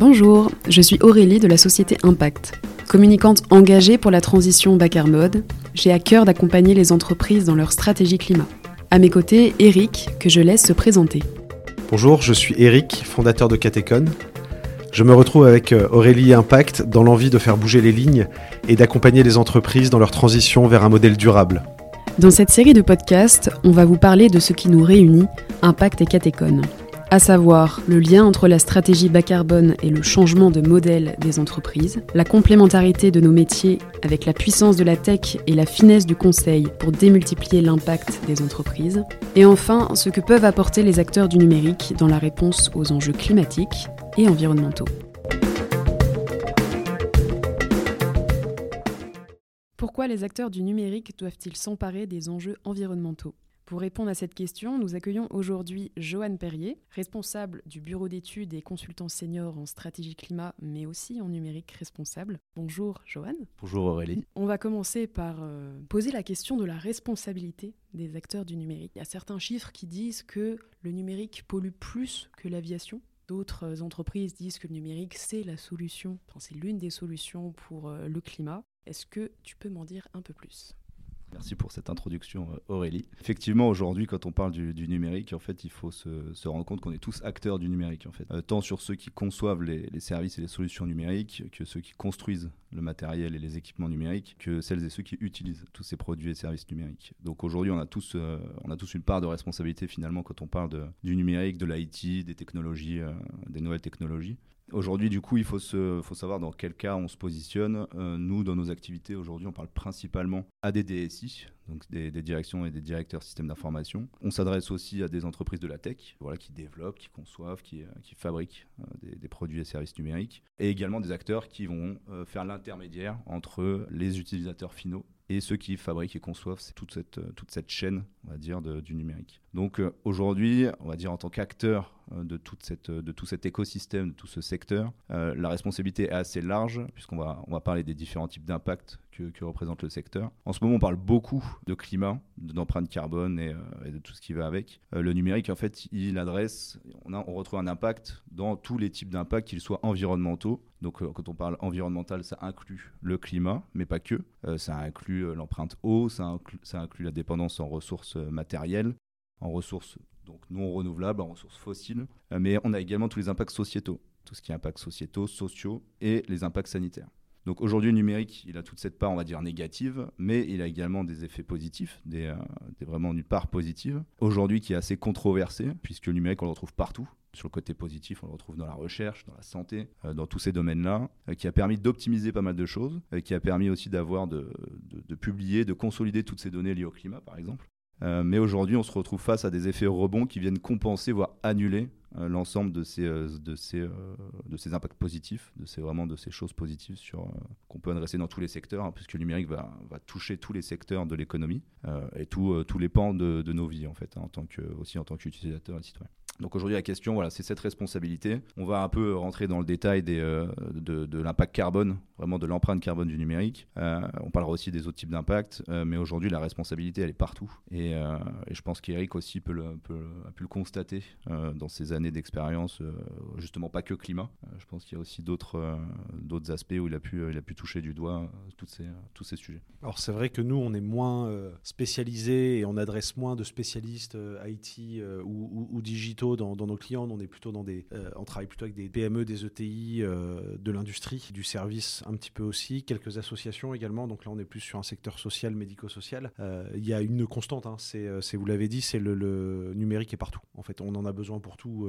Bonjour, je suis Aurélie de la société Impact. Communicante engagée pour la transition bas carbone, j'ai à cœur d'accompagner les entreprises dans leur stratégie climat. À mes côtés, Eric, que je laisse se présenter. Bonjour, je suis Eric, fondateur de Catecon. Je me retrouve avec euh, Aurélie Impact dans l'envie de faire bouger les lignes et d'accompagner les entreprises dans leur transition vers un modèle durable. Dans cette série de podcasts, on va vous parler de ce qui nous réunit, Impact et Catecon à savoir le lien entre la stratégie bas carbone et le changement de modèle des entreprises, la complémentarité de nos métiers avec la puissance de la tech et la finesse du conseil pour démultiplier l'impact des entreprises, et enfin ce que peuvent apporter les acteurs du numérique dans la réponse aux enjeux climatiques et environnementaux. Pourquoi les acteurs du numérique doivent-ils s'emparer des enjeux environnementaux? Pour répondre à cette question, nous accueillons aujourd'hui Joanne Perrier, responsable du bureau d'études et consultant senior en stratégie climat, mais aussi en numérique responsable. Bonjour Joanne. Bonjour Aurélie. On va commencer par euh, poser la question de la responsabilité des acteurs du numérique. Il y a certains chiffres qui disent que le numérique pollue plus que l'aviation. D'autres entreprises disent que le numérique, c'est la solution, enfin, c'est l'une des solutions pour euh, le climat. Est-ce que tu peux m'en dire un peu plus? Merci pour cette introduction, euh, Aurélie. Effectivement, aujourd'hui, quand on parle du, numérique, en fait, il faut se, rendre compte qu'on est tous acteurs du numérique. Euh, tant sur ceux qui conçoivent les, services et les solutions numériques, que ceux qui construisent le matériel et les équipements numériques, que celles et ceux qui utilisent tous ces produits et services numériques. Donc aujourd'hui, on a tous, euh, on a tous une part de responsabilité finalement quand on parle du numérique, de l'IT, des technologies, des nouvelles technologies. Aujourd'hui, du coup, il faut, savoir dans quel cas on se positionne. Euh, nous, dans nos activités, aujourd'hui, on parle principalement à des DSI, donc des, directions et des directeurs systèmes d'information. On s'adresse aussi à des entreprises de la tech, voilà, qui développent, qui conçoivent, qui, euh, fabriquent euh, des, produits et services numériques, et également des acteurs qui vont faire l'intermédiaire entre les utilisateurs finaux et ceux qui fabriquent et conçoivent toute cette, toute cette chaîne, on va dire, du numérique. Donc aujourd'hui, on va dire en tant qu'acteur de, toute cette, de tout cet écosystème, de tout ce secteur. Euh, la responsabilité est assez large, puisqu'on va, parler des différents types d'impacts que, représente le secteur. En ce moment, on parle beaucoup de climat, d'empreinte carbone et, euh, de tout ce qui va avec. le numérique, en fait, il adresse, on, retrouve un impact dans tous les types d'impacts, qu'ils soient environnementaux. Donc, quand on parle environnemental, ça inclut le climat, mais pas que. ça inclut l'empreinte eau, ça inclut la dépendance en ressources matérielles, en ressources donc non renouvelables, en ressources fossiles, euh, mais on a également tous les impacts sociétaux, tout ce qui est impacts sociétaux, sociaux et les impacts sanitaires. Donc aujourd'hui, le numérique, il a toute cette part, on va dire, négative, mais il a également des effets positifs, des, euh, vraiment une part positive. Aujourd'hui, qui est assez controversée, puisque le numérique, on le retrouve partout. Sur le côté positif, on le retrouve dans la recherche, dans la santé, euh, dans tous ces domaines-là, qui a permis d'optimiser pas mal de choses, qui a permis aussi d'avoir, de, de, publier, de consolider toutes ces données liées au climat, par exemple. Euh, mais aujourd'hui, on se retrouve face à des effets rebonds qui viennent compenser, voire annuler euh, l'ensemble de ces, euh, de, ces, de ces impacts positifs, de ces, vraiment de ces choses positives sur, qu'on peut adresser dans tous les secteurs, hein, puisque le numérique va, va, toucher tous les secteurs de l'économie et tous les pans de, de, nos vies, en fait, hein, aussi en tant qu'utilisateurs et citoyens. Donc aujourd'hui, la question, voilà, c'est cette responsabilité. On va un peu rentrer dans le détail des, euh, de, l'impact carbone, vraiment de l'empreinte carbone du numérique. Euh, on parlera aussi des autres types d'impact, euh, mais aujourd'hui, la responsabilité, elle est partout. Et, je pense qu'Eric aussi a pu le constater dans ses années d'expérience, justement pas que climat. je pense qu'il y a aussi d'autres d'autres aspects où il a pu, il a pu toucher du doigt toutes ces, tous ces sujets. Alors c'est vrai que nous, on est moins spécialisés et on adresse moins de spécialistes IT ou, ou digitaux dans, nos clients. On est plutôt dans des, euh, on travaille plutôt avec des PME, des ETI, euh, de l'industrie, du service un petit peu aussi, quelques associations également. Donc là, on est plus sur un secteur social, médico-social. Euh, il y a une constante, hein, c'est, vous l'avez dit, c'est le, numérique est partout. En fait, on en a besoin pour tout,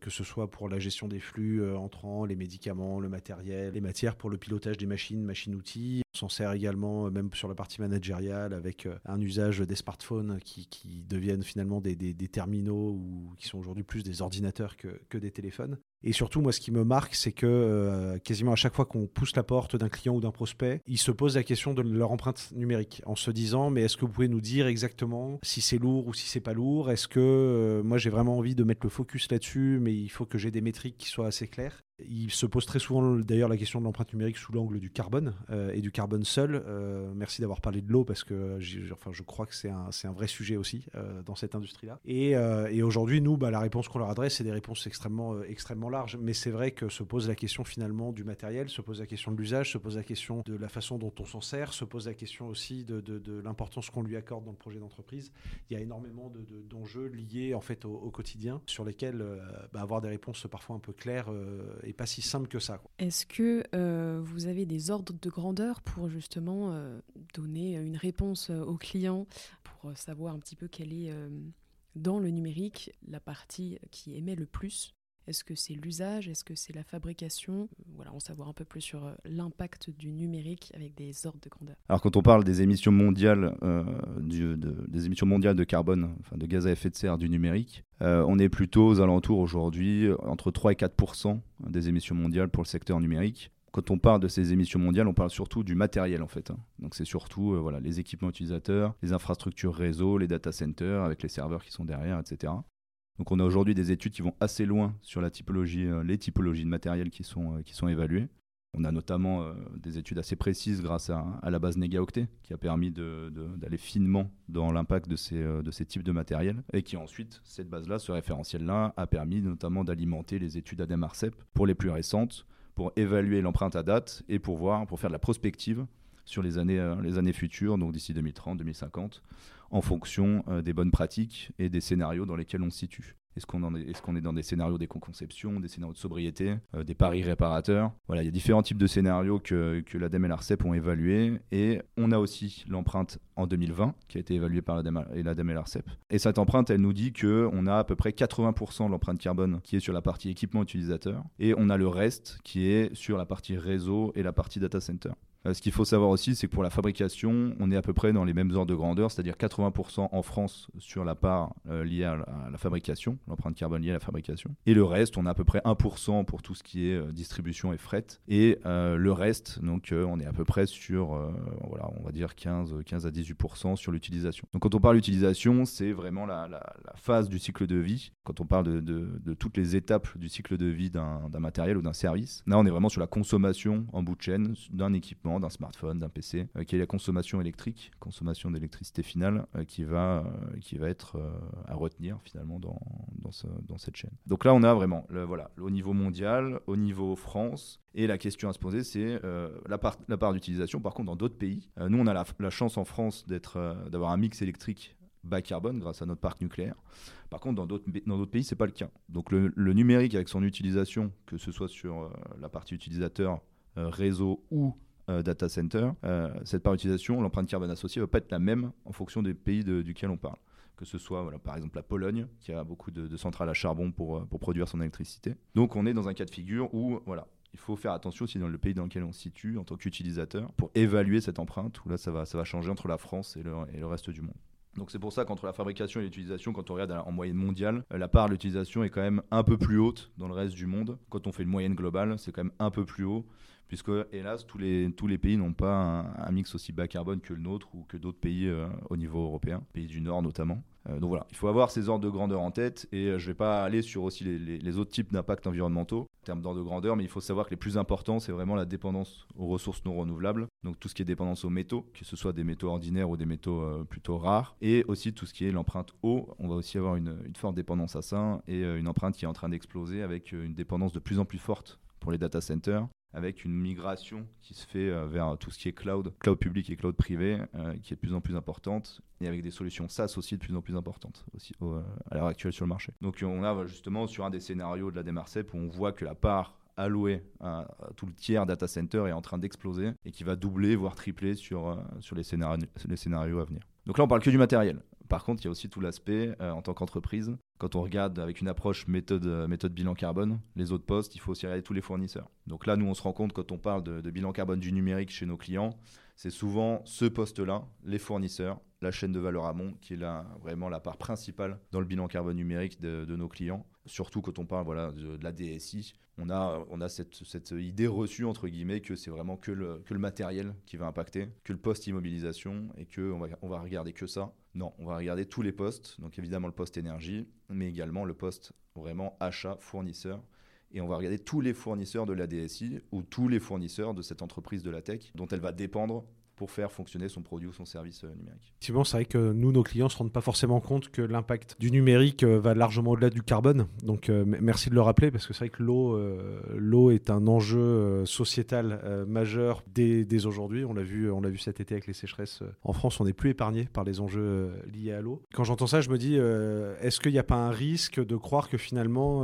que ce soit pour la gestion des flux entrants, les médicaments, le matériel, les matières pour le pilotage des machines, machines-outils. On s'en sert également, même sur la partie managériale, avec un usage des smartphones qui, deviennent finalement des, des, des terminaux ou qui sont aujourd'hui plus des ordinateurs que, des téléphones. Et surtout, moi, ce qui me marque, c'est que euh, quasiment à chaque fois qu'on pousse la porte d'un client ou d'un prospect, ils se posent la question de leur empreinte numérique en se disant mais est-ce que vous pouvez nous dire exactement si c'est lourd ou si c'est pas lourd? Est-ce que euh, moi j'ai vraiment envie de mettre le focus là-dessus, mais il faut que j'ai des métriques qui soient assez claires? Il se pose très souvent d'ailleurs la question de l'empreinte numérique sous l'angle du carbone euh, et du carbone seul. Merci d'avoir parlé de l'eau parce que enfin, je crois que c'est un, vrai sujet aussi dans cette industrie-là. Et, et aujourd'hui, nous, bah, la réponse qu'on leur adresse, c'est des réponses extrêmement, extrêmement Mais c'est vrai que se pose la question finalement du matériel, se pose la question de l'usage, se pose la question de la façon dont on s'en sert, se pose la question aussi de, de, l'importance qu'on lui accorde dans le projet d'entreprise. Il y a énormément d'enjeux liés en fait au, quotidien sur lesquels euh, bah, avoir des réponses parfois un peu claires euh, pas si simple que ça. Est-ce que euh, vous avez des ordres de grandeur pour justement donner une réponse aux clients, pour savoir un petit peu quelle est dans le numérique la partie qui émet le plus? Est-ce que c'est l'usage? Est-ce que c'est la fabrication? Voilà, on savoir un peu plus sur euh, l'impact du numérique avec des ordres de grandeur. Alors quand on parle des émissions mondiales, euh, de, des émissions mondiales de carbone, enfin de gaz à effet de serre du numérique, euh, on est plutôt aux alentours aujourd'hui entre 3 et 4 des émissions mondiales pour le secteur numérique quand on parle de ces émissions mondiales, on parle surtout du matériel en fait. Hein. Donc c'est surtout voilà, les équipements utilisateurs, les infrastructures réseau, les data centers avec les serveurs qui sont derrière, etc. Donc on a aujourd'hui des études qui vont assez loin sur euh, les typologies de matériel qui sont, euh, évaluées. On a notamment euh, des études assez précises grâce à, la base NegaOctet qui a permis d'aller finement dans l'impact de ces, types de matériel et qui ensuite, cette base-là, ce référentiel-là, a permis notamment d'alimenter les études ADEME-ARCEP pour les plus récentes, pour évaluer l'empreinte à date et pour voir, pour faire de la prospective sur les années, les années futures, donc d'ici 2030, 2050, en fonction euh, des bonnes pratiques et des scénarios dans lesquels on se situe. Est-ce qu'on est, dans des scénarios d'éco-conception, des scénarios de sobriété, euh, des paris réparateurs? Voilà, il y a différents types de scénarios que, que l'ADEME et l'ARCEP ont évalués. Et on a aussi l'empreinte en 2020 qui a été évaluée par l'ADEME et l'ARCEP. Et cette empreinte, elle nous dit qu'on a à peu près 80% de l'empreinte carbone qui est sur la partie équipement utilisateur. Et on a le reste qui est sur la partie réseau et la partie data center. Euh, ce qu'il faut savoir aussi, c'est que pour la fabrication, on est à peu près dans les mêmes ordres de grandeur, c'est-à-dire 80% en France sur la part euh, liée à, la fabrication, l'empreinte carbone liée à la fabrication. Et le reste, on a à peu près 1% pour tout ce qui est euh, distribution et fret. Et le reste, donc on est à peu près sur, voilà, on va dire 15, 15 à 18% sur l'utilisation. Donc quand on parle d'utilisation, c'est vraiment la, phase du cycle de vie. Quand on parle de toutes les étapes du cycle de vie d'un matériel ou d'un service, là on est vraiment sur la consommation en bout de chaîne d'un équipement d'un smartphone, d'un PC, euh, qui est la consommation électrique, consommation d'électricité finale, euh, qui, va, euh, qui va être à retenir finalement dans, dans, cette chaîne. Donc là, on a vraiment, voilà, au niveau mondial, au niveau France, et la question à se poser, c'est la part, la part d'utilisation. Par contre, dans d'autres pays, nous, on a la, chance en France d'être, d'avoir un mix électrique bas carbone grâce à notre parc nucléaire. Par contre, dans d'autres pays, ce n'est pas le cas. Donc le, numérique avec son utilisation, que ce soit sur la partie utilisateur, réseau ou euh, data center, euh, cette part d'utilisation, l'empreinte carbone associée ne va pas être la même en fonction des pays duquel on parle. Que ce soit par exemple la Pologne, qui a beaucoup de, centrales à charbon pour, euh, pour produire son électricité. Donc on est dans un cas de figure où voilà, il faut faire attention aussi dans le pays dans lequel on se situe en tant qu'utilisateur pour évaluer cette empreinte où là ça va, ça va changer entre la France et le, et le reste du monde. Donc c'est pour ça qu'entre la fabrication et l'utilisation, quand on regarde en moyenne mondiale, la part de l'utilisation est quand même un peu plus haute dans le reste du monde. Quand on fait une moyenne globale, c'est quand même un peu plus haut puisque hélas tous les, tous les pays n'ont pas un, mix aussi bas carbone que le nôtre ou que d'autres pays euh, au niveau européen, pays du Nord notamment. Euh, donc voilà, il faut avoir ces ordres de grandeur en tête et euh, je ne vais pas aller sur aussi les, autres types d'impacts environnementaux en termes d'ordre de grandeur, mais il faut savoir que les plus importants, c'est vraiment la dépendance aux ressources non renouvelables, donc tout ce qui est dépendance aux métaux, que ce soit des métaux ordinaires ou des métaux plutôt rares, et aussi tout ce qui est l'empreinte eau, on va aussi avoir une, une forte dépendance à ça et une empreinte qui est en train d'exploser avec une dépendance de plus en plus forte pour les data centers avec une migration qui se fait euh, vers tout ce qui est cloud, cloud public et cloud privé, euh, qui est de plus en plus importante, et avec des solutions SaaS aussi de plus en plus importantes aussi euh, à l'heure actuelle sur le marché. Donc on a justement sur un des scénarios de la DMRCEP où on voit que la part allouée à, tout le tiers data center est en train d'exploser et qui va doubler, voire tripler sur, sur les, scénarios, les scénarios à venir. Donc là, on parle que du matériel. Par contre, il y a aussi tout l'aspect en tant qu'entreprise. Quand on regarde avec une approche méthode, méthode bilan carbone, les autres postes, il faut aussi regarder tous les fournisseurs. Donc là, nous, on se rend compte quand on parle de, bilan carbone du numérique chez nos clients, c'est souvent ce poste-là, les fournisseurs, la chaîne de valeur amont, qui est là, vraiment la part principale dans le bilan carbone numérique de, nos clients. Surtout quand on parle voilà, de, la DSI, on a, on a cette, cette, idée reçue, entre guillemets, que c'est vraiment que le, que le matériel qui va impacter, que le poste immobilisation, et qu'on va, on va regarder que ça. Non, on va regarder tous les postes, donc évidemment le poste énergie, mais également le poste vraiment achat, fournisseur, et on va regarder tous les fournisseurs de la DSI ou tous les fournisseurs de cette entreprise de la tech dont elle va dépendre pour faire fonctionner son produit ou son service euh, numérique. Effectivement, c'est vrai que nous, nos clients ne se rendent pas forcément compte que l'impact du numérique euh, va largement au-delà du carbone. Donc, euh, merci de le rappeler parce que c'est vrai que l'eau, l'eau est un enjeu sociétal majeur dès, dès aujourd'hui. On l'a vu, on l'a vu cet été avec les sécheresses en France. On n'est plus épargné par les enjeux liés à l'eau. Quand j'entends ça, je me dis, est-ce qu'il n'y a pas un risque de croire que finalement,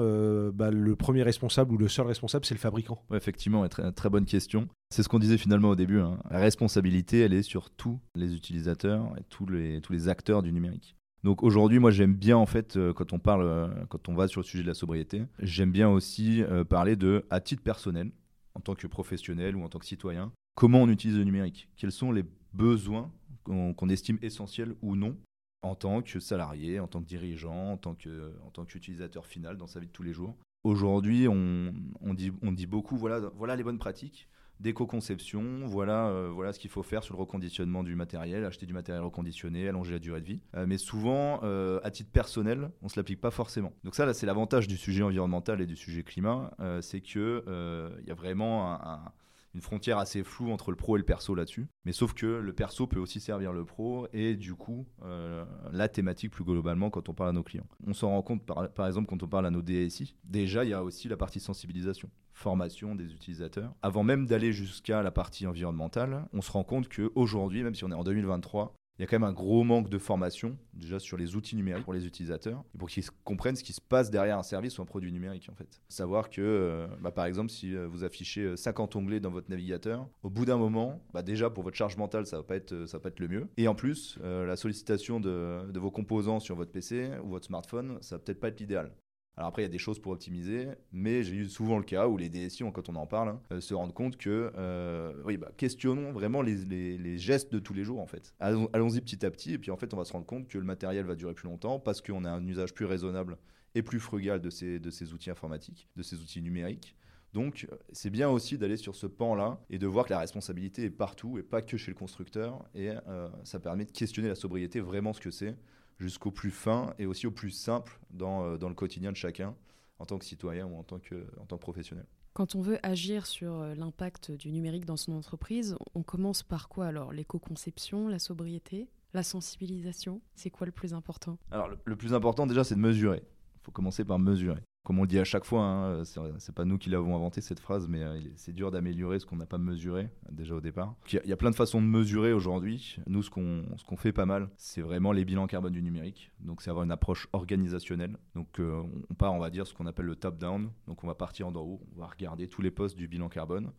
bah, le premier responsable ou le seul responsable, c'est le fabricant? Effectivement, très, très bonne question. C'est ce qu'on disait finalement au début. Hein. La responsabilité, elle est sur tous les utilisateurs et tous les, tous les acteurs du numérique. Donc aujourd'hui, moi j'aime bien en fait euh, quand on parle, euh, quand on va sur le sujet de la sobriété, j'aime bien aussi euh, parler de, à titre personnel, en tant que professionnel ou en tant que citoyen, comment on utilise le numérique, quels sont les besoins qu'on estime essentiels ou non en tant que salarié, en tant que dirigeant, en tant qu'utilisateur final dans sa vie de tous les jours. Aujourd'hui, on, on, dit, on dit beaucoup, voilà, voilà les bonnes pratiques d'éco-conception, voilà, euh, voilà ce qu'il faut faire sur le reconditionnement du matériel, acheter du matériel reconditionné, allonger la durée de vie. Euh, mais souvent, euh, à titre personnel, on ne se l'applique pas forcément. Donc ça, c'est l'avantage du sujet environnemental et du sujet climat, c'est qu'il il y a vraiment un une frontière assez floue entre le pro et le perso là-dessus. Mais sauf que le perso peut aussi servir le pro et du coup, euh, la thématique plus globalement quand on parle à nos clients. On s'en rend compte par, exemple quand on parle à nos DSI. Déjà, il y a aussi la partie sensibilisation, formation des utilisateurs. Avant même d'aller jusqu'à la partie environnementale, on se rend compte qu'aujourd'hui, même si on est en 2023, il y a quand même un gros manque de formation déjà sur les outils numériques pour les utilisateurs pour qu'ils comprennent ce qui se passe derrière un service ou un produit numérique en fait. Savoir que euh, bah, par exemple si euh, vous affichez 50 euh, onglets dans votre navigateur, au bout d'un moment, bah, déjà pour votre charge mentale ça va va pas être le mieux et en plus la sollicitation de, vos composants sur votre PC ou votre smartphone, ça va peut-être pas être l'idéal. Alors après, il y a des choses pour optimiser, mais j'ai eu souvent le cas où les DSI, quand on en parle, hein, euh, se rendent compte que, euh, oui, bah, questionnons vraiment les, gestes de tous les jours, en fait. Allons-y petit à petit, et puis en fait, on va se rendre compte que le matériel va durer plus longtemps parce qu'on a un usage plus raisonnable et plus frugal de ces, de ces outils informatiques, de ces outils numériques. Donc, c'est bien aussi d'aller sur ce pan-là et de voir que la responsabilité est partout et pas que chez le constructeur. Et euh, ça permet de questionner la sobriété, vraiment ce que c'est jusqu'au plus fin et aussi au plus simple dans, euh, dans, le quotidien de chacun en tant que citoyen ou en tant que, en tant que professionnel. Quand on veut agir sur euh, l'impact du numérique dans son entreprise, on commence par quoi alors? L'éco-conception, la sobriété, la sensibilisation? C'est quoi le plus important? Alors le, le plus important déjà c'est de mesurer. Il faut commencer par mesurer comme on le dit à chaque fois, hein, c'est pas nous qui l'avons inventé cette phrase, mais euh, c'est dur d'améliorer ce qu'on n'a pas mesuré déjà au départ. Il y, a plein de façons de mesurer aujourd'hui. Nous, ce qu'on fait pas mal, c'est vraiment les bilans carbone du numérique. Donc, c'est avoir une approche organisationnelle. Donc, euh, on part, on va dire, ce qu'on appelle le top-down. Donc, on va partir d'en haut, on va regarder tous les postes du bilan carbone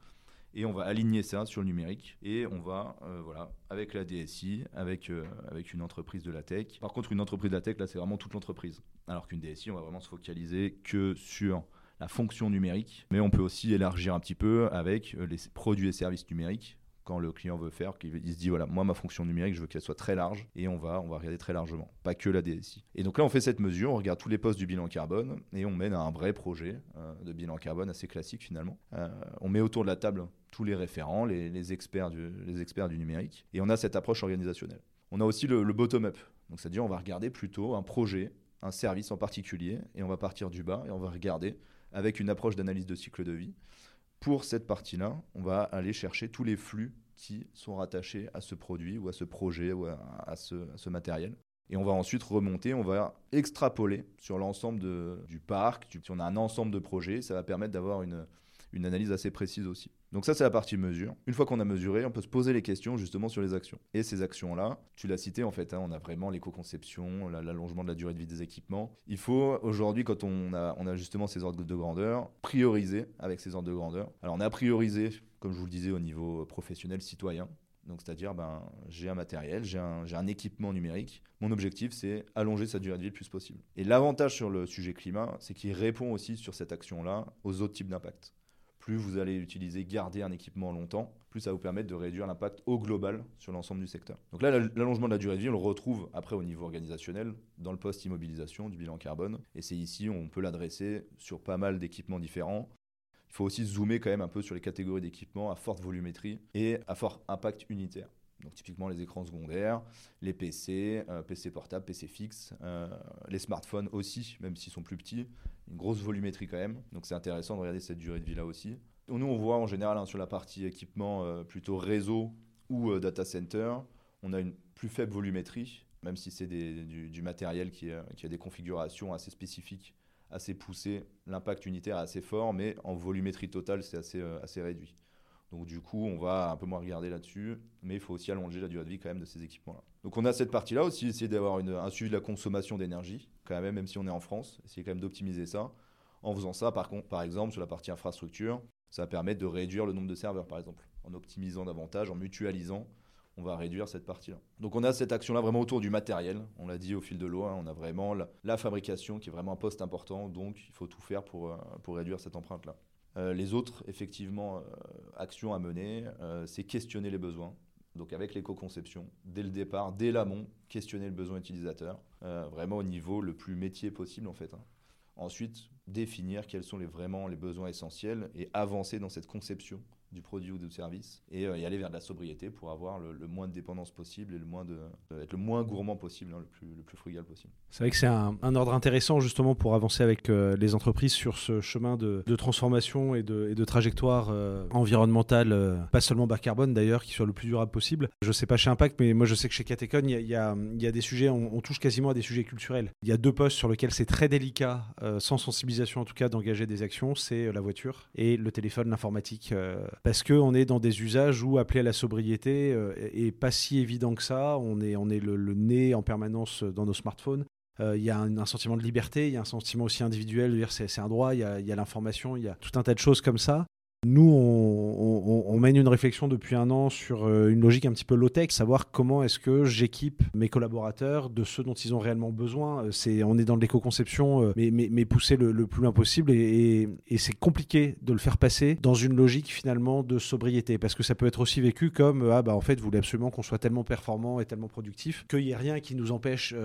et on va aligner ça sur le numérique. Et on va euh, voilà avec la DSI avec euh, avec une entreprise de la tech. Par contre une entreprise de la tech là c'est vraiment toute l'entreprise. Alors qu'une DSI on va vraiment se focaliser que sur la fonction numérique. Mais on peut aussi élargir un petit peu avec euh, les produits et services numériques. Quand le client veut faire, qu'il se dit voilà, moi ma fonction numérique, je veux qu'elle soit très large. Et on va, on va regarder très largement, pas que la DSI. Et donc là, on fait cette mesure, on regarde tous les postes du bilan carbone et on mène à un vrai projet de bilan carbone assez classique finalement. On met autour de la table tous les référents, les, experts, du, numérique et on a cette approche organisationnelle. On a aussi le, le bottom-up, donc c'est-à-dire on va regarder plutôt un projet, un service en particulier et on va partir du bas et on va regarder avec une approche d'analyse de cycle de vie pour cette partie-là, on va aller chercher tous les flux qui sont rattachés à ce produit ou à ce projet ou à, ce, matériel. Et on va ensuite remonter, on va extrapoler sur l'ensemble du parc. Si on a un ensemble de projets, ça va permettre d'avoir une, une analyse assez précise aussi. Donc ça, c'est la partie mesure. Une fois qu'on a mesuré, on peut se poser les questions justement sur les actions. Et ces actions-là, tu l'as cité en fait, hein, on a vraiment l'éco-conception, l'allongement de la durée de vie des équipements. Il faut aujourd'hui, quand on a, on a justement ces ordres de grandeur, prioriser avec ces ordres de grandeur. Alors on a priorisé, comme je vous le disais, au niveau professionnel, citoyen. Donc, c'est-à-dire, ben, j'ai un matériel, j'ai un, un, équipement numérique. Mon objectif, c'est allonger sa durée de vie le plus possible. Et l'avantage sur le sujet climat, c'est qu'il répond aussi sur cette action-là aux autres types d'impact plus vous allez utiliser, garder un équipement longtemps, plus ça va vous permettre de réduire l'impact au global sur l'ensemble du secteur. Donc là, l'allongement de la durée de vie, on le retrouve après au niveau organisationnel dans le post-immobilisation du bilan carbone. Et c'est ici, on peut l'adresser sur pas mal d'équipements différents. Il faut aussi zoomer quand même un peu sur les catégories d'équipements à forte volumétrie et à fort impact unitaire. Donc typiquement les écrans secondaires, les PC, euh, PC portables, PC fixes, euh, les smartphones aussi, même s'ils sont plus petits, une grosse volumétrie quand même. Donc c'est intéressant de regarder cette durée de vie là aussi. Nous on voit en général hein, sur la partie équipement euh, plutôt réseau ou data center, on a une plus faible volumétrie, même si c'est du, matériel qui, qui, a des configurations assez spécifiques, assez poussées. L'impact unitaire est assez fort, mais en volumétrie totale, c'est assez, assez réduit. Donc du coup, on va un peu moins regarder là-dessus, mais il faut aussi allonger la durée de vie quand même de ces équipements-là. Donc on a cette partie-là aussi, essayer d'avoir un suivi de la consommation d'énergie, quand même, même si on est en France, essayer quand même d'optimiser ça. En faisant ça, par, contre, par exemple, sur la partie infrastructure, ça va permettre de réduire le nombre de serveurs, par exemple. En optimisant davantage, en mutualisant, on va réduire cette partie-là. Donc on a cette action-là vraiment autour du matériel. On l'a dit au fil de l'eau, hein, on a vraiment la, fabrication qui est vraiment un poste important, donc il faut tout faire pour, euh, pour réduire cette empreinte-là. Euh, les autres, effectivement, euh, actions à mener, euh, c'est questionner les besoins. Donc avec l'éco-conception, dès le départ, dès l'amont, questionner le besoin utilisateur, vraiment au niveau le plus métier possible en fait. Hein. Ensuite, définir quels sont les, vraiment les besoins essentiels et avancer dans cette conception du produit ou du service et euh, y aller vers de la sobriété pour avoir le, moins de dépendance possible et le moins de, euh, être le moins gourmand possible, hein, le, plus, le plus frugal possible. C'est vrai que c'est un, ordre intéressant justement pour avancer avec euh, les entreprises sur ce chemin de, transformation et de, de trajectoire environnementale, pas seulement bas carbone d'ailleurs, qui soit le plus durable possible. Je sais pas chez Impact, mais moi je sais que chez Catecon, il y, y a, des sujets, on, touche quasiment à des sujets culturels. Il y a deux postes sur lesquels c'est très délicat, sans sensibilisation en tout cas, d'engager des actions, c'est la voiture et le téléphone, l'informatique parce qu'on est dans des usages où appeler à la sobriété euh, est pas si évident que ça. On est, on est le, nez en permanence dans nos smartphones. Euh, il y a un, sentiment de liberté, il y a un sentiment aussi individuel, c'est un droit, il y a l'information, il y a tout un tas de choses comme ça. Nous, on, mène une réflexion depuis un an sur euh, une logique un petit peu low-tech, savoir comment est-ce que j'équipe mes collaborateurs de ce dont ils ont réellement besoin. Euh, on est dans l'éco-conception, euh, mais, pousser le, plus loin possible. Et, c'est compliqué de le faire passer dans une logique finalement de sobriété, parce que ça peut être aussi vécu comme ah bah en fait, vous voulez absolument qu'on soit tellement performant et tellement productif qu'il n'y ait rien qui nous empêche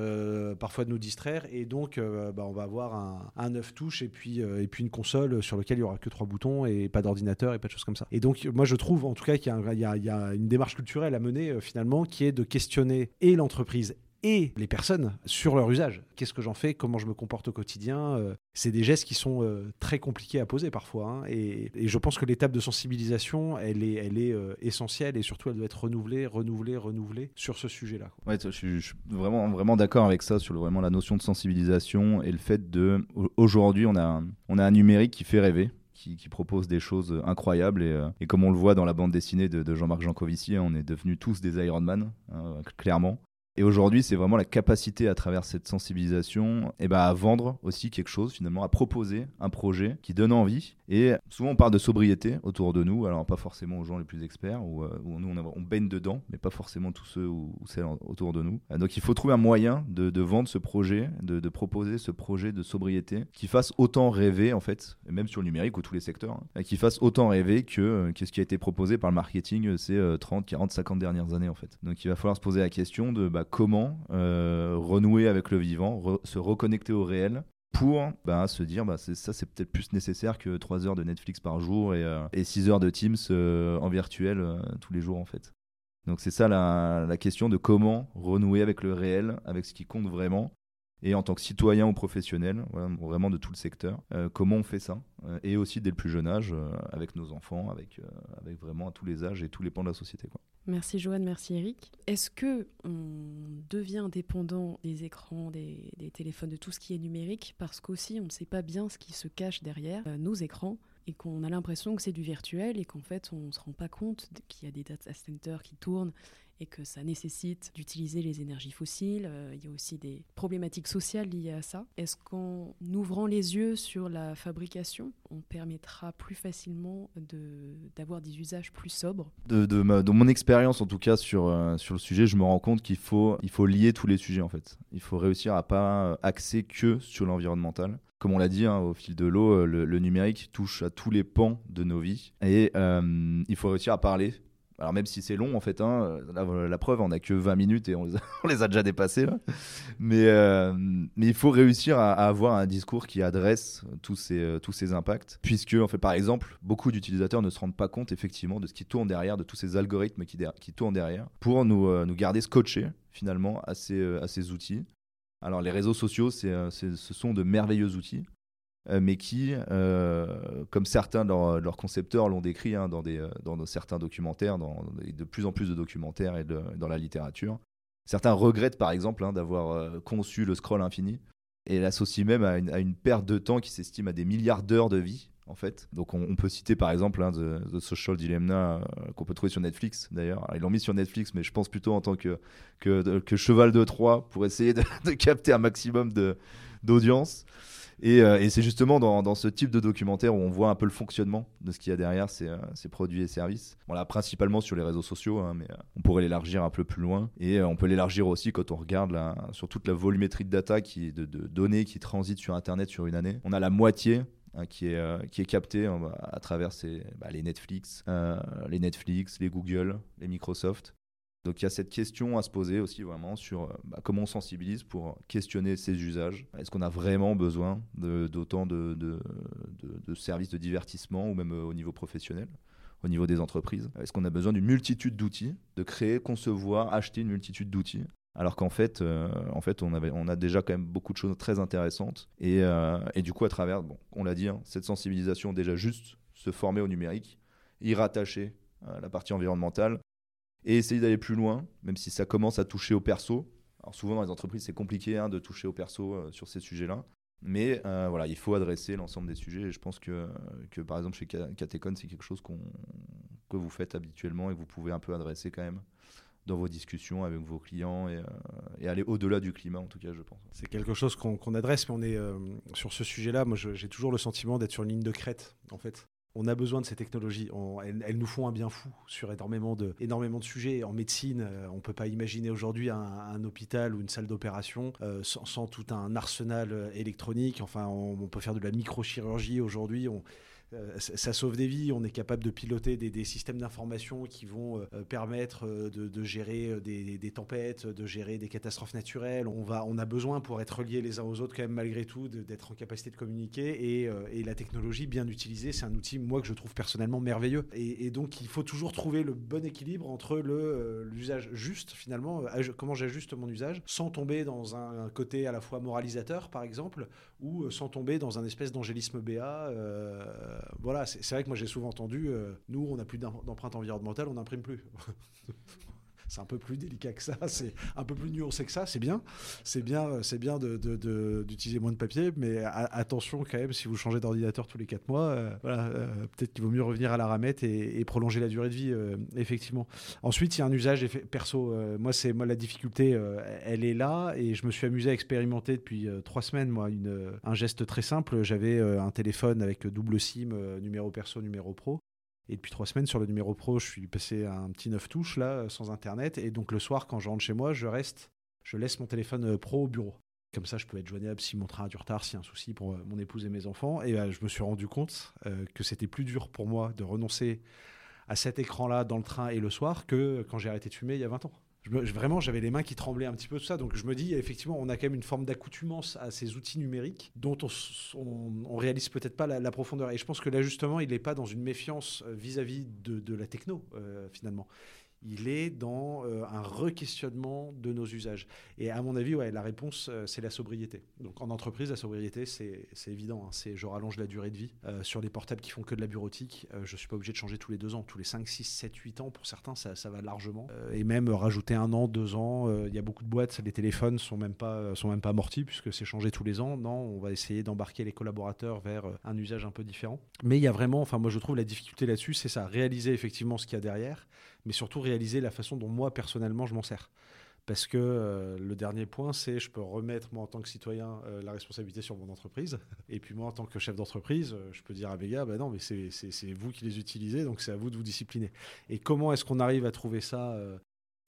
parfois de nous distraire. Et donc, bah, on va avoir un, un œuf touche et puis, et puis une console sur laquelle il n'y aura que trois boutons et pas d'ordinateur et pas de choses comme ça. Et donc, moi, je trouve en tout cas qu'il y, a une démarche culturelle à mener euh, finalement qui est de questionner et l'entreprise et les personnes sur leur usage. Qu'est-ce que j'en fais? Comment je me comporte au quotidien? Euh, C'est des gestes qui sont euh, très compliqués à poser parfois. Hein, et, je pense que l'étape de sensibilisation, elle est, est essentielle et surtout elle doit être renouvelée, renouvelée, renouvelée sur ce sujet-là. Ouais, je, suis, vraiment, vraiment d'accord avec ça sur vraiment la notion de sensibilisation et le fait de. Aujourd'hui, on a, on a un numérique qui fait rêver qui, propose des choses incroyables. Et, euh, et, comme on le voit dans la bande dessinée de, Jean-Marc Jancovici, hein, on est devenus tous des Iron Man, hein, clairement. Et aujourd'hui, c'est vraiment la capacité à travers cette sensibilisation et eh ben, à vendre aussi quelque chose, finalement, à proposer un projet qui donne envie. Et souvent, on parle de sobriété autour de nous, alors pas forcément aux gens les plus experts, ou euh, nous, on, baigne dedans, mais pas forcément tous ceux ou, celles autour de nous. Euh, donc, il faut trouver un moyen de, vendre ce projet, de, proposer ce projet de sobriété qui fasse autant rêver, en fait, même sur le numérique ou tous les secteurs, hein, qui fasse autant rêver que, euh, ce qui a été proposé par le marketing ces 30, 40, 50 dernières années, en fait. Donc, il va falloir se poser la question de bah, comment euh, renouer avec le vivant, se reconnecter au réel pour bah, se dire bah, ça c'est peut-être plus nécessaire que 3 heures de Netflix par jour et, 6 euh, heures de Teams euh, en virtuel tous les jours en fait. Donc c'est ça la, la, question de comment renouer avec le réel, avec ce qui compte vraiment et en tant que citoyen ou professionnel, vraiment de tout le secteur, euh, comment on fait ça euh, Et aussi dès le plus jeune âge, euh, avec nos enfants, avec, avec vraiment à tous les âges et tous les pans de la société. Quoi. Merci Joanne, merci Eric. Est-ce que on devient dépendant des écrans, des, des, téléphones, de tout ce qui est numérique, parce qu'aussi on ne sait pas bien ce qui se cache derrière nos écrans et qu'on a l'impression que c'est du virtuel et qu'en fait on ne se rend pas compte qu'il y a des data centers qui tournent et que ça nécessite d'utiliser les énergies fossiles. Euh, il y a aussi des problématiques sociales liées à ça. Est-ce qu'en ouvrant les yeux sur la fabrication, on permettra plus facilement d'avoir des usages plus sobres? De, mon expérience, en tout cas, sur, euh, sur le sujet, je me rends compte qu'il faut, il faut lier tous les sujets, en fait. Il faut réussir à pas axer que sur l'environnemental comme on l'a dit, hein, au fil de l'eau, euh, le, numérique touche à tous les pans de nos vies. Et il faut réussir à parler alors même si c'est long en fait, hein, la, preuve on a que 20 minutes et on les a, déjà dépassés Mais, euh, mais il faut réussir à, avoir un discours qui adresse tous ces, euh, tous ces impacts, puisque en fait par exemple beaucoup d'utilisateurs ne se rendent pas compte effectivement de ce qui tourne derrière, de tous ces algorithmes qui, qui tournent derrière, pour nous, euh, nous garder scotchés finalement à ces, à ces outils. Alors les réseaux sociaux, c'est, ce sont de merveilleux outils. Mais qui, comme certains de leurs, concepteurs l'ont décrit hein, dans, des, dans certains documentaires, dans, de plus en plus de documentaires et dans la littérature, certains regrettent par exemple hein, d'avoir conçu le scroll infini et l'associent même à une, perte de temps qui s'estime à des milliards d'heures de vie en fait. Donc on, peut citer par exemple hein, The, Social Dilemma euh, qu'on peut trouver sur Netflix d'ailleurs. Ils l'ont mis sur Netflix, mais je pense plutôt en tant que, cheval de Troie pour essayer de, capter un maximum d'audience. Euh, et, c'est justement dans, ce type de documentaire où on voit un peu le fonctionnement de ce qu'il y a derrière ces, euh, produits et services. Bon, là, principalement sur les réseaux sociaux, hein, mais on pourrait l'élargir un peu plus loin. Et on peut l'élargir aussi quand on regarde sur toute la volumétrie de data, qui, de, données qui transitent sur Internet sur une année. On a la moitié Hein, qui, est, euh, qui est capté hein, à travers bah, les Netflix, euh, les Netflix, les Google, les Microsoft. Donc il y a cette question à se poser aussi vraiment sur euh, bah, comment on sensibilise pour questionner ces usages. Est-ce qu'on a vraiment besoin d'autant de, services de divertissement ou même au niveau professionnel au niveau des entreprises? Est-ce qu'on a besoin d'une multitude d'outils, de créer, concevoir, acheter une multitude d'outils? Alors qu'en fait, euh, en fait on, avait, on a déjà quand même beaucoup de choses très intéressantes. Et, euh, et du coup, à travers, bon, on l'a dit, hein, cette sensibilisation, déjà juste se former au numérique, y rattacher euh, la partie environnementale et essayer d'aller plus loin, même si ça commence à toucher au perso. Alors souvent dans les entreprises, c'est compliqué hein, de toucher au perso sur ces sujets-là. Mais voilà, il faut adresser l'ensemble des sujets. Et je pense que, que par exemple, chez Catecon, c'est quelque chose que vous faites habituellement et que vous pouvez un peu adresser quand même dans vos discussions avec vos clients et, euh, aller au-delà du climat, en tout cas, je pense. C'est quelque chose qu'on adresse, mais on est euh, sur ce sujet-là. Moi, j'ai toujours le sentiment d'être sur une ligne de crête, en fait. On a besoin de ces technologies. elles, nous font un bien fou sur énormément de, énormément de sujets. En médecine, euh, on ne peut pas imaginer aujourd'hui un, hôpital ou une salle d'opération sans, tout un arsenal électronique. Enfin, on, peut faire de la microchirurgie aujourd'hui. Euh, ça sauve des vies. On est capable de piloter des, systèmes d'information qui vont euh, permettre euh, de, gérer des, tempêtes, de gérer des catastrophes naturelles. On, a besoin, pour être reliés les uns aux autres, quand même, malgré tout, d'être en capacité de communiquer. Et, la technologie, bien utilisée, c'est un outil, moi, que je trouve personnellement merveilleux. Et, donc, il faut toujours trouver le bon équilibre entre l'usage juste, finalement, comment j'ajuste mon usage, sans tomber dans un, côté à la fois moralisateur, par exemple, ou sans tomber dans un espèce d'angélisme BA voilà, c'est vrai que moi j'ai souvent entendu, euh, nous on n'a plus d'empreinte environnementale, on n'imprime plus. c'est un peu plus délicat que ça, c'est un peu plus nuancé que ça, c'est bien. C'est bien, c'est bien d'utiliser moins de papier, mais attention quand même, si vous changez d'ordinateur tous les 4 mois, euh, euh, peut-être qu'il vaut mieux revenir à la ramette et, prolonger la durée de vie, effectivement. Ensuite, il y a un usage perso. moi, c'est moi la difficulté, elle est là, et je me suis amusé à expérimenter depuis 3 semaines, moi, un geste très simple. J'avais un téléphone avec double SIM, numéro perso, numéro pro. Et depuis trois semaines, sur le numéro pro, je suis passé un petit neuf touches, là, sans Internet. Et donc, le soir, quand je rentre chez moi, je reste, je laisse mon téléphone euh, pro au bureau. Comme ça, je peux être joignable si mon train a du retard, s'il y a un souci pour euh, mon épouse et mes enfants. Et euh, je me suis rendu compte que c'était plus dur pour moi de renoncer à cet écran-là dans le train et le soir que quand j'ai arrêté de fumer il y a 20 ans vraiment, j'avais les mains qui tremblaient un petit peu, tout ça. Donc je me dis, effectivement, on a quand même une forme d'accoutumance à ces outils numériques dont on, on, réalise peut-être pas la, profondeur. Et je pense que l'ajustement, il n'est pas dans une méfiance euh, vis-à-vis de, la techno, euh, finalement il est dans euh, un requestionnement de nos usages. Et à mon avis, ouais, la réponse, euh, c'est la sobriété. Donc en entreprise, la sobriété, c'est évident. Hein. c'est je rallonge la durée de vie. Euh, sur les portables qui font que de la bureautique, je ne suis pas obligé de changer tous les deux ans. Tous les 5, 6, 7, 8 ans, pour certains, ça, va largement. et même rajouter un an, deux ans, il y a beaucoup de boîtes, les téléphones sont même pas, sont même pas amortis puisque c'est changé tous les ans. Non, on va essayer d'embarquer les collaborateurs vers un usage un peu différent. Mais il y a vraiment, enfin moi je trouve la difficulté là-dessus, c'est ça, réaliser effectivement ce qu'il y a derrière mais surtout réaliser la façon dont moi, personnellement, je m'en sers. Parce que euh, le dernier point, c'est je peux remettre, moi, en tant que citoyen, euh, la responsabilité sur mon entreprise. Et puis, moi, en tant que chef d'entreprise, euh, je peux dire à mes gars, bah non, mais c'est vous qui les utilisez, donc c'est à vous de vous discipliner. Et comment est-ce qu'on arrive à trouver ça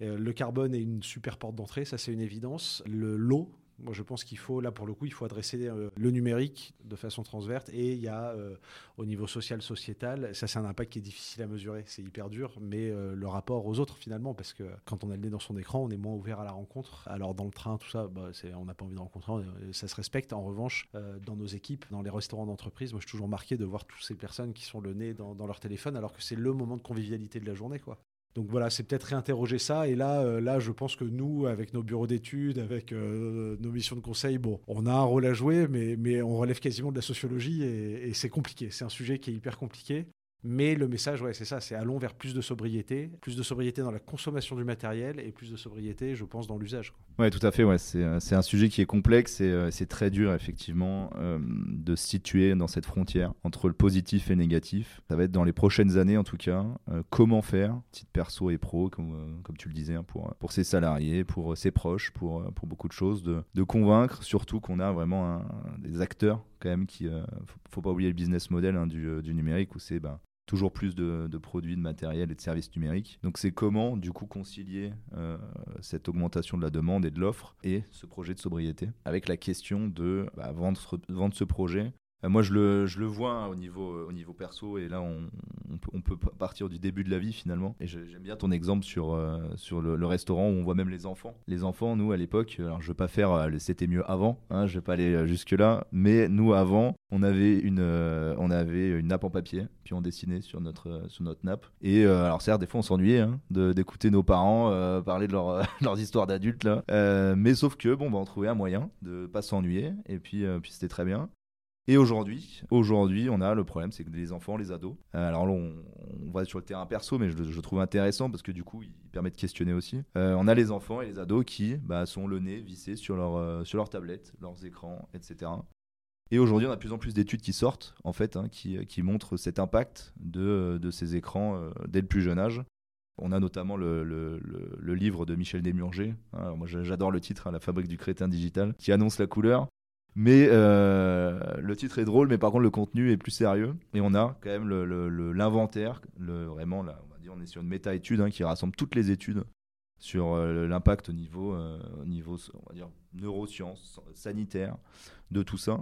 Le carbone est une super porte d'entrée, ça, c'est une évidence. Le L'eau, moi, je pense qu'il faut, là, pour le coup, il faut adresser euh, le numérique de façon transverse. Et il y a, euh, au niveau social, sociétal, ça, c'est un impact qui est difficile à mesurer. C'est hyper dur, mais euh, le rapport aux autres, finalement, parce que quand on a le nez dans son écran, on est moins ouvert à la rencontre. Alors, dans le train, tout ça, bah, on n'a pas envie de rencontrer, ça se respecte. En revanche, dans nos équipes, dans les restaurants d'entreprise, moi, je suis toujours marqué de voir toutes ces personnes qui sont le nez dans, dans leur téléphone, alors que c'est le moment de convivialité de la journée, quoi. Donc voilà, c'est peut-être réinterroger ça. Et là, euh, là, je pense que nous, avec nos bureaux d'études, avec euh, nos missions de conseil, bon, on a un rôle à jouer, mais, mais on relève quasiment de la sociologie et c'est compliqué. C'est un sujet qui est hyper compliqué. Mais le message, ouais, c'est ça, c'est allons vers plus de sobriété, plus de sobriété dans la consommation du matériel et plus de sobriété, je pense, dans l'usage. Ouais, tout à fait. Ouais, c'est euh, un sujet qui est complexe et euh, c'est très dur, effectivement, euh, de se situer dans cette frontière entre le positif et le négatif. Ça va être dans les prochaines années, en tout cas, comment faire, titre perso et pro, comme, comme tu le disais, hein, pour, pour ses salariés, pour ses proches, pour, pour beaucoup de choses, de, de convaincre surtout qu'on a vraiment des acteurs quand même qui faut, pas oublier le business model hein, du, du, numérique où c'est ben, toujours plus de, produits, de matériel et de services numériques. Donc c'est comment du coup concilier euh, cette augmentation de la demande et de l'offre et ce projet de sobriété avec la question de bah, vendre, vendre ce projet euh, moi, je le, je le vois hein, au, niveau, euh, au niveau perso, et là, on, on, peut, partir du début de la vie finalement. Et j'aime bien ton exemple sur, euh, sur le, restaurant où on voit même les enfants. Les enfants, nous, à l'époque, alors je veux pas faire c'était mieux avant, hein, je vais pas aller jusque-là, mais nous, avant, on avait une, on avait une nappe en papier, puis on dessinait sur notre, sur notre nappe. Et alors, certes, des fois, on s'ennuyait hein, d'écouter nos parents parler de leur, leurs histoires d'adultes, là. mais sauf que, bon, bah, on trouvait un moyen de pas s'ennuyer, et puis, puis c'était très bien. Et aujourd'hui, aujourd'hui, on a le problème, c'est que les enfants, les ados. Euh, alors là, on, va sur le terrain perso, mais je, trouve intéressant parce que du coup, il permet de questionner aussi. Euh, on a les enfants et les ados qui bah, sont le nez vissé sur leur, euh, sur tablette, leurs écrans, etc. Et aujourd'hui, on a de plus en plus d'études qui sortent, en fait, hein, qui, qui, montrent cet impact de, de ces écrans dès le plus jeune âge. On a notamment le, le, livre de Michel Desmurger. Hein, moi, j'adore le titre, hein, La fabrique du crétin digital, qui annonce la couleur. Mais euh, le titre est drôle, mais par contre le contenu est plus sérieux. Et on a quand même l'inventaire, vraiment, là, on est sur une méta-étude hein, qui rassemble toutes les études sur euh, l'impact au niveau, euh, au niveau, on va dire, neurosciences, sanitaire, de tout ça.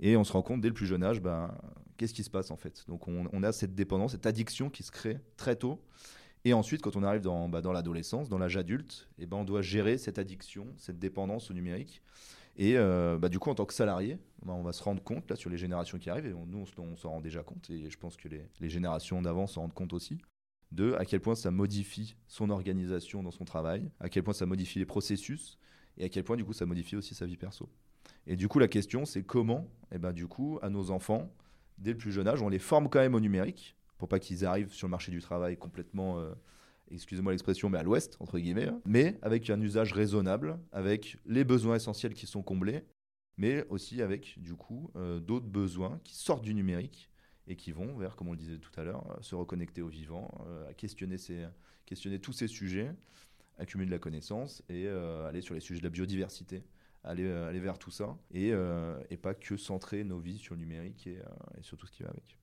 Et on se rend compte dès le plus jeune âge, ben, qu'est-ce qui se passe en fait. Donc on, a cette dépendance, cette addiction qui se crée très tôt. Et ensuite, quand on arrive dans, bah, dans l'adolescence, dans l'âge adulte, et eh ben, on doit gérer cette addiction, cette dépendance au numérique. Et euh, bah, du coup, en tant que salarié, bah, on va se rendre compte là sur les générations qui arrivent, et nous on, s'en rend déjà compte, et je pense que les, générations d'avant s'en rendent compte aussi, de à quel point ça modifie son organisation dans son travail, à quel point ça modifie les processus, et à quel point du coup ça modifie aussi sa vie perso. Et du coup, la question c'est comment, et eh ben, du coup, à nos enfants, dès le plus jeune âge, on les forme quand même au numérique, pour pas qu'ils arrivent sur le marché du travail complètement... Euh, excusez-moi l'expression, mais à l'ouest, entre guillemets, hein. mais avec un usage raisonnable, avec les besoins essentiels qui sont comblés, mais aussi avec, du coup, euh, d'autres besoins qui sortent du numérique et qui vont vers, comme on le disait tout à l'heure, euh, se reconnecter au vivant, euh, à questionner, tous ces sujets, accumuler de la connaissance et aller sur les sujets de la biodiversité. Aller, vers tout ça et, pas que centrer nos vies sur le numérique et sur tout ce qui va avec.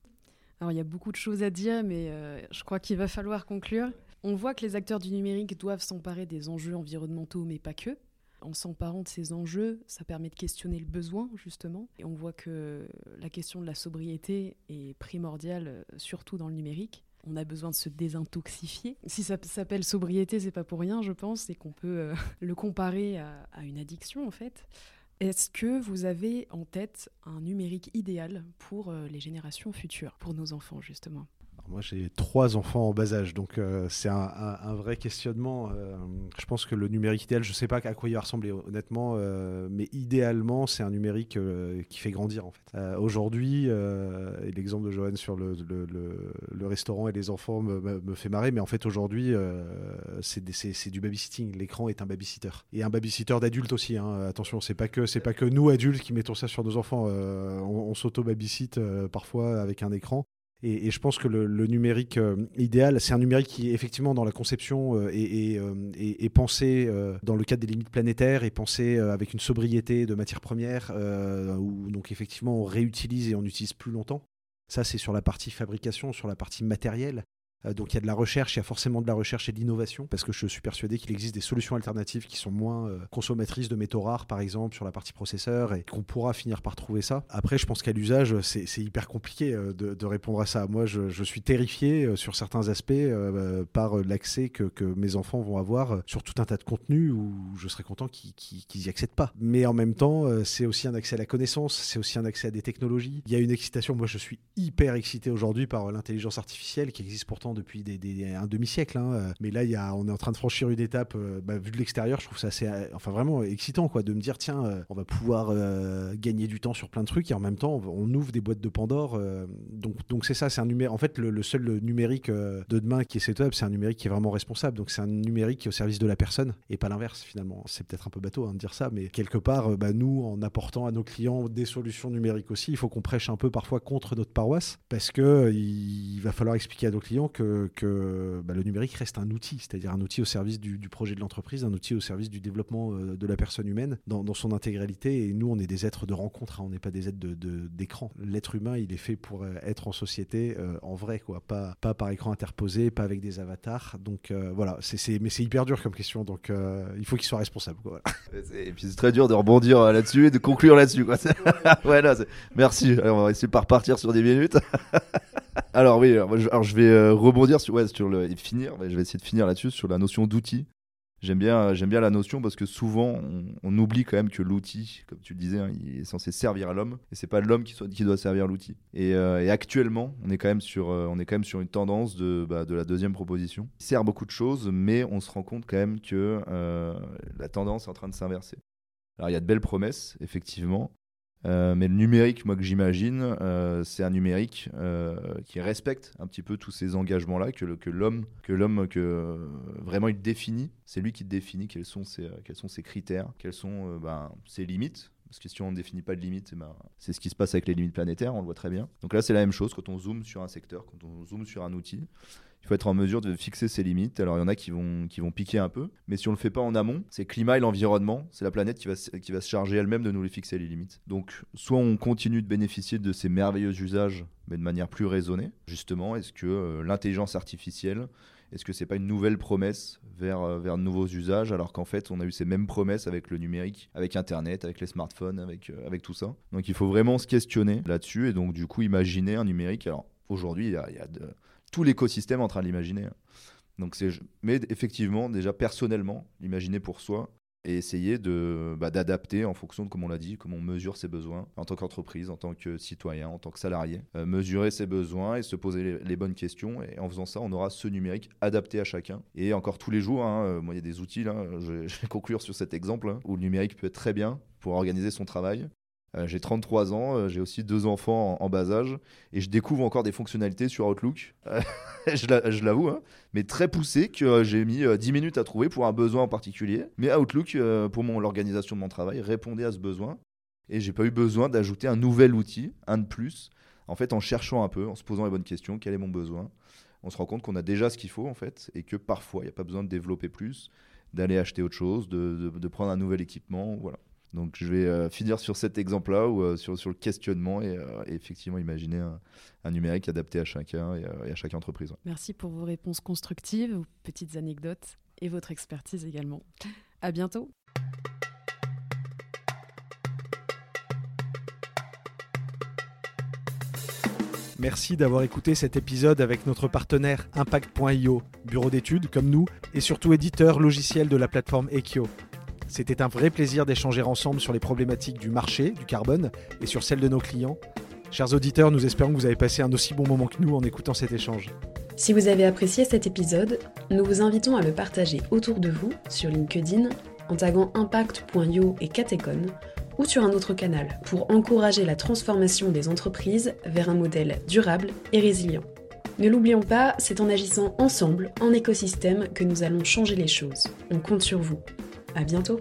Alors il y a beaucoup de choses à dire, mais je crois qu'il va falloir conclure. On voit que les acteurs du numérique doivent s'emparer des enjeux environnementaux, mais pas que. En s'emparant de ces enjeux, ça permet de questionner le besoin, justement. Et on voit que la question de la sobriété est primordiale, euh, surtout dans le numérique. On a besoin de se désintoxifier. Si ça s'appelle sobriété, c'est pas pour rien, je pense, et qu'on peut euh, le comparer à, une addiction, en fait. Est-ce que vous avez en tête un numérique idéal pour euh, les générations futures, pour nos enfants, justement? Moi, j'ai trois enfants en bas âge, donc euh, c'est un, vrai questionnement. Euh, je pense que le numérique idéal, je ne sais pas à quoi il va ressembler, honnêtement, euh, mais idéalement, c'est un numérique qui fait grandir, en fait. Aujourd'hui, et l'exemple de Johan sur le, restaurant et les enfants me, fait marrer, mais en fait, aujourd'hui, c'est du babysitting. L'écran est un babysitter. Et un babysitter d'adulte aussi, hein. attention, c'est pas, pas que nous, adultes, qui mettons ça sur nos enfants. on, on s'auto-babysite parfois avec un écran. Et, je pense que le, numérique euh, idéal, c'est un numérique qui, effectivement, dans la conception, euh, est, euh, pensé dans le cadre des limites planétaires et pensé avec une sobriété de matières premières, où donc effectivement on réutilise et on utilise plus longtemps. Ça, c'est sur la partie fabrication, sur la partie matérielle. Euh, donc il y a de la recherche, il y a forcément de la recherche et de l'innovation, parce que je suis persuadé qu'il existe des solutions alternatives qui sont moins euh, consommatrices de métaux rares, par exemple, sur la partie processeur, et qu'on pourra finir par trouver ça. Après, je pense qu'à l'usage, c'est hyper compliqué euh, de, répondre à ça. Moi, je, suis terrifié sur certains aspects par l'accès que, mes enfants vont avoir sur tout un tas de contenus où je serais content qu'ils n'y accèdent pas. Mais en même temps, c'est aussi un accès à la connaissance, c'est aussi un accès à des technologies. Il y a une excitation, moi je suis hyper excité aujourd'hui par l'intelligence artificielle qui existe pourtant depuis un demi-siècle. Hein. Mais là, on est en train de franchir une étape, bah, vu de l'extérieur, je trouve ça assez, enfin vraiment excitant, de me dire, tiens, on va pouvoir gagner du temps sur plein de trucs et en même temps, on, ouvre des boîtes de Pandore. donc, c'est ça, c'est un numérique. En fait, le, seul numérique de demain qui est web, c'est un numérique qui est vraiment responsable. Donc, c'est un numérique qui est au service de la personne et pas l'inverse, finalement. C'est peut-être un peu bateau hein, de dire ça, mais quelque part, bah, nous, en apportant à nos clients des solutions numériques aussi, il faut qu'on prêche un peu parfois contre notre paroisse parce que il va falloir expliquer à nos clients que, que bah, le numérique reste un outil, c'est-à-dire un outil au service du, projet de l'entreprise, un outil au service du développement euh, de la personne humaine dans, son intégralité. Et nous, on est des êtres de rencontre, hein, on n'est pas des êtres d'écran. De, L'être humain, il est fait pour euh, être en société euh, en vrai, quoi, pas, pas par écran interposé, pas avec des avatars. Donc voilà, c'est, mais c'est hyper dur comme question, donc il faut qu'il soit responsable. Quoi, Et puis c'est très dur de rebondir là-dessus et de conclure là-dessus. Ouais, merci. on va essayer par repartir sur des minutes. alors oui, alors, je vais euh, rebondir sur, ouais, sur le, et finir. je vais essayer de finir là-dessus sur la notion d'outil. J'aime bien, j'aime bien la notion parce que souvent on, oublie quand même que l'outil, comme tu le disais, hein, il est censé servir à l'homme et c'est pas l'homme qui, qui, doit servir l'outil. Et, euh, et, actuellement, on est quand même sur, euh, on est quand même sur une tendance de, bah, de la deuxième proposition. Il sert beaucoup de choses, mais on se rend compte quand même que la tendance est en train de s'inverser. Alors il y a de belles promesses, effectivement, euh, mais le numérique, moi que j'imagine, euh, c'est un numérique euh, qui respecte un petit peu tous ces engagements-là, que, l'homme, que l'homme, que vraiment il définit. C'est lui qui définit quels sont ses, quels sont ses critères, quelles sont ben, ses limites. Parce que si on ne définit pas de limites, eh ben, c'est ce qui se passe avec les limites planétaires, on le voit très bien. Donc là, c'est la même chose quand on zoome sur un secteur, quand on zoome sur un outil il faut être en mesure de fixer ses limites. Alors il y en a qui vont, piquer un peu, mais si on ne le fait pas en amont, c'est le climat et l'environnement, c'est la planète qui va, se charger elle-même de nous les fixer les limites. Donc soit on continue de bénéficier de ces merveilleux usages, mais de manière plus raisonnée. Justement, est-ce que euh, l'intelligence artificielle, est-ce que c'est pas une nouvelle promesse vers, euh, vers de nouveaux usages, alors qu'en fait, on a eu ces mêmes promesses avec le numérique, avec Internet, avec les smartphones, avec, euh, avec tout ça? Donc il faut vraiment se questionner là-dessus et donc du coup imaginer un numérique. Alors aujourd'hui, il y a, y a de, tout l'écosystème en train de l'imaginer. Donc c'est, mais effectivement, déjà personnellement, l'imaginer pour soi et essayer de bah, d'adapter en fonction de comme on l'a dit, comment on mesure ses besoins en tant qu'entreprise, en tant que citoyen, en tant que salarié, euh, mesurer ses besoins et se poser les, bonnes questions. Et en faisant ça, on aura ce numérique adapté à chacun. Et encore tous les jours, hein, euh, moi il y a des outils je, vais conclure sur cet exemple hein, où le numérique peut être très bien pour organiser son travail, euh, j'ai 33 ans, euh, j'ai aussi deux enfants en, bas âge et je découvre encore des fonctionnalités sur Outlook, euh, je l'avoue, hein, mais très poussées que j'ai mis 10 minutes à trouver pour un besoin en particulier. Mais Outlook, pour l'organisation de mon travail, répondait à ce besoin et j'ai pas eu besoin d'ajouter un nouvel outil, un de plus. En fait, en cherchant un peu, en se posant les bonnes questions, quel est mon besoin, on se rend compte qu'on a déjà ce qu'il faut en fait et que parfois il n'y a pas besoin de développer plus, d'aller acheter autre chose, de, de prendre un nouvel équipement, voilà. Donc je vais euh, finir sur cet exemple-là, ou euh, sur, sur, le questionnement et, euh, effectivement imaginer un, numérique adapté à chacun et, à chaque entreprise. Merci pour vos réponses constructives, vos petites anecdotes et votre expertise également. À bientôt. Merci d'avoir écouté cet épisode avec notre partenaire Impact.io, bureau d'études comme nous et surtout éditeur logiciel de la plateforme Ekio. C'était un vrai plaisir d'échanger ensemble sur les problématiques du marché, du carbone, et sur celles de nos clients. Chers auditeurs, nous espérons que vous avez passé un aussi bon moment que nous en écoutant cet échange. Si vous avez apprécié cet épisode, nous vous invitons à le partager autour de vous sur LinkedIn en taguant impact.io et Catecon ou sur un autre canal pour encourager la transformation des entreprises vers un modèle durable et résilient. Ne l'oublions pas, c'est en agissant ensemble, en écosystème, que nous allons changer les choses. On compte sur vous. À bientôt!